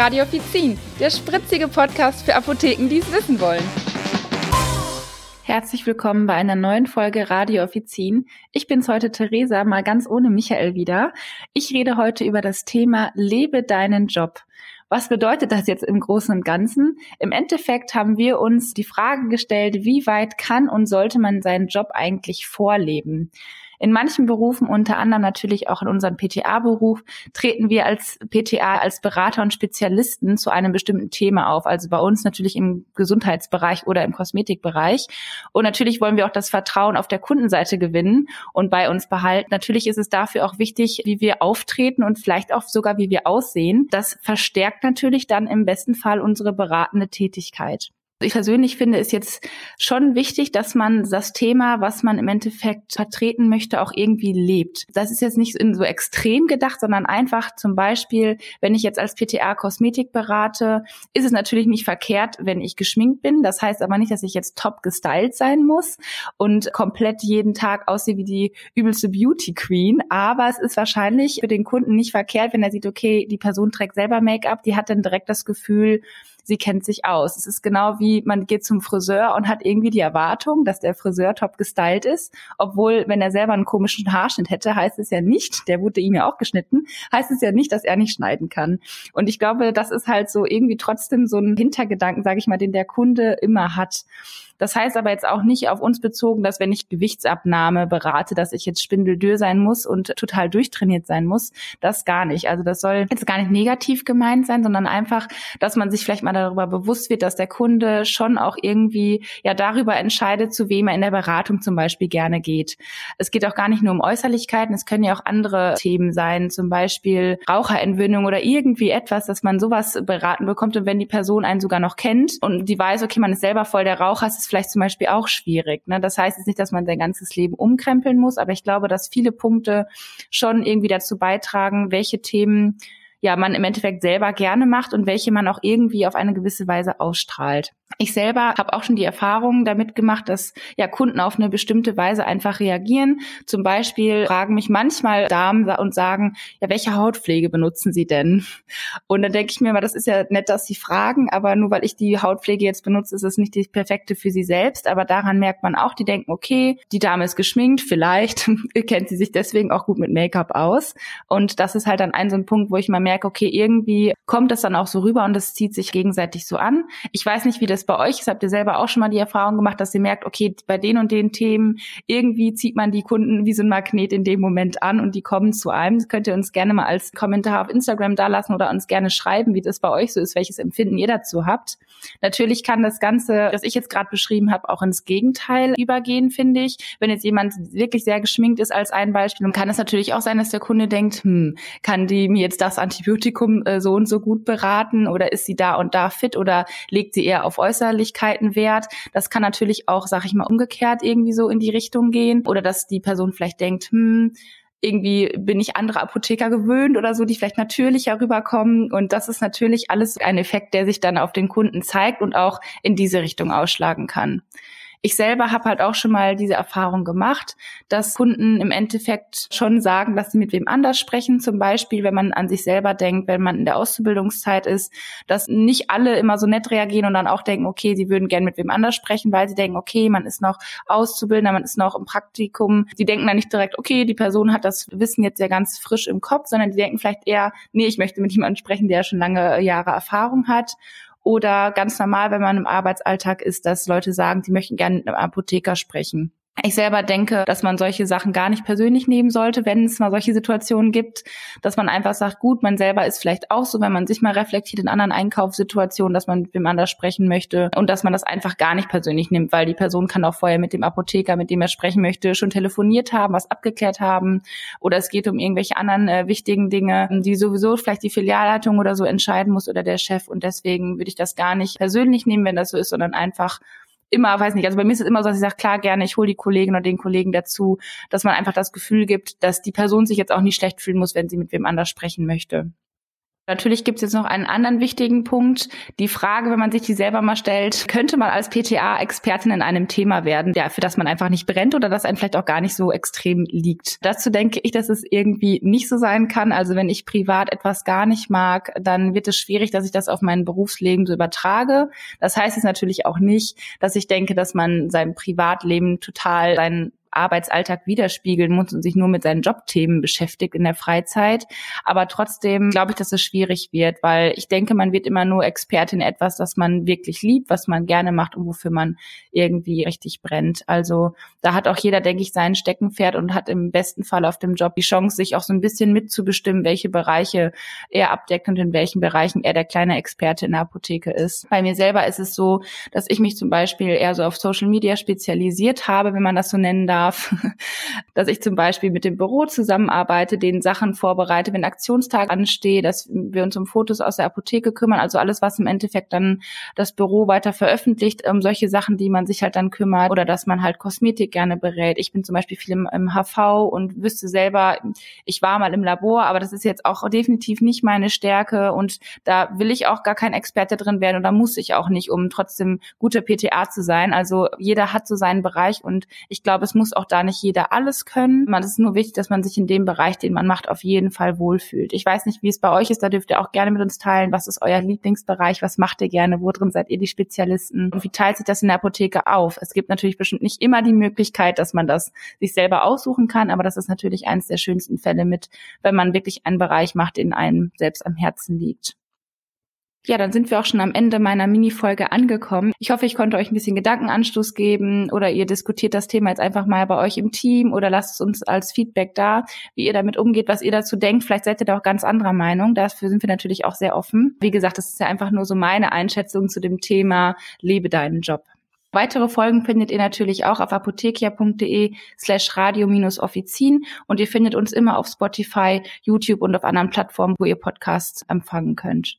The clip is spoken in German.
Radio Offizin, der spritzige Podcast für Apotheken, die es wissen wollen. Herzlich willkommen bei einer neuen Folge Radio Offizin. Ich bin's heute Theresa, mal ganz ohne Michael wieder. Ich rede heute über das Thema Lebe deinen Job. Was bedeutet das jetzt im Großen und Ganzen? Im Endeffekt haben wir uns die Frage gestellt, wie weit kann und sollte man seinen Job eigentlich vorleben? In manchen Berufen, unter anderem natürlich auch in unserem PTA-Beruf, treten wir als PTA, als Berater und Spezialisten zu einem bestimmten Thema auf. Also bei uns natürlich im Gesundheitsbereich oder im Kosmetikbereich. Und natürlich wollen wir auch das Vertrauen auf der Kundenseite gewinnen und bei uns behalten. Natürlich ist es dafür auch wichtig, wie wir auftreten und vielleicht auch sogar, wie wir aussehen. Das verstärkt natürlich dann im besten Fall unsere beratende Tätigkeit. Ich persönlich finde es jetzt schon wichtig, dass man das Thema, was man im Endeffekt vertreten möchte, auch irgendwie lebt. Das ist jetzt nicht in so extrem gedacht, sondern einfach zum Beispiel, wenn ich jetzt als PTA Kosmetik berate, ist es natürlich nicht verkehrt, wenn ich geschminkt bin. Das heißt aber nicht, dass ich jetzt top gestylt sein muss und komplett jeden Tag aussehe wie die übelste Beauty Queen. Aber es ist wahrscheinlich für den Kunden nicht verkehrt, wenn er sieht, okay, die Person trägt selber Make-up, die hat dann direkt das Gefühl, sie kennt sich aus. Es ist genau wie man geht zum Friseur und hat irgendwie die Erwartung, dass der Friseur top gestylt ist, obwohl wenn er selber einen komischen Haarschnitt hätte, heißt es ja nicht, der wurde ihm ja auch geschnitten, heißt es ja nicht, dass er nicht schneiden kann. Und ich glaube, das ist halt so irgendwie trotzdem so ein Hintergedanken, sage ich mal, den der Kunde immer hat. Das heißt aber jetzt auch nicht auf uns bezogen, dass wenn ich Gewichtsabnahme berate, dass ich jetzt spindeldür sein muss und total durchtrainiert sein muss. Das gar nicht. Also das soll jetzt gar nicht negativ gemeint sein, sondern einfach, dass man sich vielleicht mal darüber bewusst wird, dass der Kunde schon auch irgendwie ja darüber entscheidet, zu wem er in der Beratung zum Beispiel gerne geht. Es geht auch gar nicht nur um Äußerlichkeiten, es können ja auch andere Themen sein, zum Beispiel Raucherentwöhnung oder irgendwie etwas, dass man sowas beraten bekommt und wenn die Person einen sogar noch kennt und die weiß, okay, man ist selber voll der Raucher, ist es vielleicht zum Beispiel auch schwierig. Ne? Das heißt jetzt nicht, dass man sein ganzes Leben umkrempeln muss, aber ich glaube, dass viele Punkte schon irgendwie dazu beitragen, welche Themen ja man im Endeffekt selber gerne macht und welche man auch irgendwie auf eine gewisse Weise ausstrahlt. Ich selber habe auch schon die Erfahrung damit gemacht, dass ja Kunden auf eine bestimmte Weise einfach reagieren. Zum Beispiel fragen mich manchmal Damen und sagen, ja, welche Hautpflege benutzen sie denn? Und dann denke ich mir mal, das ist ja nett, dass sie fragen, aber nur weil ich die Hautpflege jetzt benutze, ist es nicht die perfekte für sie selbst. Aber daran merkt man auch, die denken, okay, die Dame ist geschminkt, vielleicht kennt sie sich deswegen auch gut mit Make-up aus. Und das ist halt dann ein so ein Punkt, wo ich mal merke, okay, irgendwie kommt das dann auch so rüber und es zieht sich gegenseitig so an. Ich weiß nicht, wie das bei euch ist. Habt ihr selber auch schon mal die Erfahrung gemacht, dass ihr merkt, okay, bei den und den Themen irgendwie zieht man die Kunden wie so ein Magnet in dem Moment an und die kommen zu einem. Das könnt ihr uns gerne mal als Kommentar auf Instagram da lassen oder uns gerne schreiben, wie das bei euch so ist, welches Empfinden ihr dazu habt. Natürlich kann das Ganze, das ich jetzt gerade beschrieben habe, auch ins Gegenteil übergehen, finde ich. Wenn jetzt jemand wirklich sehr geschminkt ist als ein Beispiel, dann kann es natürlich auch sein, dass der Kunde denkt, hm, kann die mir jetzt das Antibiotikum äh, so und so gut beraten oder ist sie da und da fit oder legt sie eher auf Äußerlichkeiten Wert? Das kann natürlich auch, sag ich mal, umgekehrt irgendwie so in die Richtung gehen oder dass die Person vielleicht denkt, hm, irgendwie bin ich andere Apotheker gewöhnt oder so, die vielleicht natürlicher rüberkommen. Und das ist natürlich alles ein Effekt, der sich dann auf den Kunden zeigt und auch in diese Richtung ausschlagen kann. Ich selber habe halt auch schon mal diese Erfahrung gemacht, dass Kunden im Endeffekt schon sagen, dass sie mit wem anders sprechen. Zum Beispiel, wenn man an sich selber denkt, wenn man in der Auszubildungszeit ist, dass nicht alle immer so nett reagieren und dann auch denken, okay, sie würden gern mit wem anders sprechen, weil sie denken, okay, man ist noch Auszubildender, man ist noch im Praktikum. Sie denken dann nicht direkt, okay, die Person hat das Wissen jetzt ja ganz frisch im Kopf, sondern die denken vielleicht eher, nee, ich möchte mit jemandem sprechen, der schon lange Jahre Erfahrung hat. Oder ganz normal, wenn man im Arbeitsalltag ist, dass Leute sagen, sie möchten gerne mit einem Apotheker sprechen. Ich selber denke, dass man solche Sachen gar nicht persönlich nehmen sollte, wenn es mal solche Situationen gibt, dass man einfach sagt, gut, man selber ist vielleicht auch so, wenn man sich mal reflektiert in anderen Einkaufssituationen, dass man mit wem anders sprechen möchte und dass man das einfach gar nicht persönlich nimmt, weil die Person kann auch vorher mit dem Apotheker, mit dem er sprechen möchte, schon telefoniert haben, was abgeklärt haben oder es geht um irgendwelche anderen äh, wichtigen Dinge, die sowieso vielleicht die Filialleitung oder so entscheiden muss oder der Chef und deswegen würde ich das gar nicht persönlich nehmen, wenn das so ist, sondern einfach immer, weiß nicht, also bei mir ist es immer so, dass ich sage, klar, gerne, ich hole die Kollegin oder den Kollegen dazu, dass man einfach das Gefühl gibt, dass die Person sich jetzt auch nicht schlecht fühlen muss, wenn sie mit wem anders sprechen möchte. Natürlich gibt es jetzt noch einen anderen wichtigen Punkt. Die Frage, wenn man sich die selber mal stellt, könnte man als PTA-Expertin in einem Thema werden, ja, für das man einfach nicht brennt oder das einem vielleicht auch gar nicht so extrem liegt. Dazu denke ich, dass es irgendwie nicht so sein kann. Also wenn ich privat etwas gar nicht mag, dann wird es schwierig, dass ich das auf mein Berufsleben so übertrage. Das heißt es natürlich auch nicht, dass ich denke, dass man sein Privatleben total sein Arbeitsalltag widerspiegeln muss und sich nur mit seinen Jobthemen beschäftigt in der Freizeit. Aber trotzdem glaube ich, dass es schwierig wird, weil ich denke, man wird immer nur Expertin etwas, das man wirklich liebt, was man gerne macht und wofür man irgendwie richtig brennt. Also da hat auch jeder, denke ich, seinen Steckenpferd und hat im besten Fall auf dem Job die Chance, sich auch so ein bisschen mitzubestimmen, welche Bereiche er abdeckt und in welchen Bereichen er der kleine Experte in der Apotheke ist. Bei mir selber ist es so, dass ich mich zum Beispiel eher so auf Social Media spezialisiert habe, wenn man das so nennen darf darf, dass ich zum Beispiel mit dem Büro zusammenarbeite, den Sachen vorbereite, wenn Aktionstag ansteht, dass wir uns um Fotos aus der Apotheke kümmern, also alles, was im Endeffekt dann das Büro weiter veröffentlicht, um solche Sachen, die man sich halt dann kümmert oder dass man halt Kosmetik gerne berät. Ich bin zum Beispiel viel im, im HV und wüsste selber, ich war mal im Labor, aber das ist jetzt auch definitiv nicht meine Stärke und da will ich auch gar kein Experte drin werden oder muss ich auch nicht, um trotzdem guter PTA zu sein. Also jeder hat so seinen Bereich und ich glaube, es muss muss auch da nicht jeder alles können. Man ist nur wichtig, dass man sich in dem Bereich, den man macht, auf jeden Fall wohlfühlt. Ich weiß nicht, wie es bei euch ist, da dürft ihr auch gerne mit uns teilen. Was ist euer Lieblingsbereich? Was macht ihr gerne? Wo drin seid ihr die Spezialisten? Und wie teilt sich das in der Apotheke auf? Es gibt natürlich bestimmt nicht immer die Möglichkeit, dass man das sich selber aussuchen kann, aber das ist natürlich eines der schönsten Fälle mit, wenn man wirklich einen Bereich macht, den einem selbst am Herzen liegt. Ja, dann sind wir auch schon am Ende meiner Mini-Folge angekommen. Ich hoffe, ich konnte euch ein bisschen Gedankenanstoß geben oder ihr diskutiert das Thema jetzt einfach mal bei euch im Team oder lasst es uns als Feedback da, wie ihr damit umgeht, was ihr dazu denkt. Vielleicht seid ihr da auch ganz anderer Meinung. Dafür sind wir natürlich auch sehr offen. Wie gesagt, das ist ja einfach nur so meine Einschätzung zu dem Thema Lebe deinen Job. Weitere Folgen findet ihr natürlich auch auf apothekia.de slash radio-offizin und ihr findet uns immer auf Spotify, YouTube und auf anderen Plattformen, wo ihr Podcasts empfangen könnt.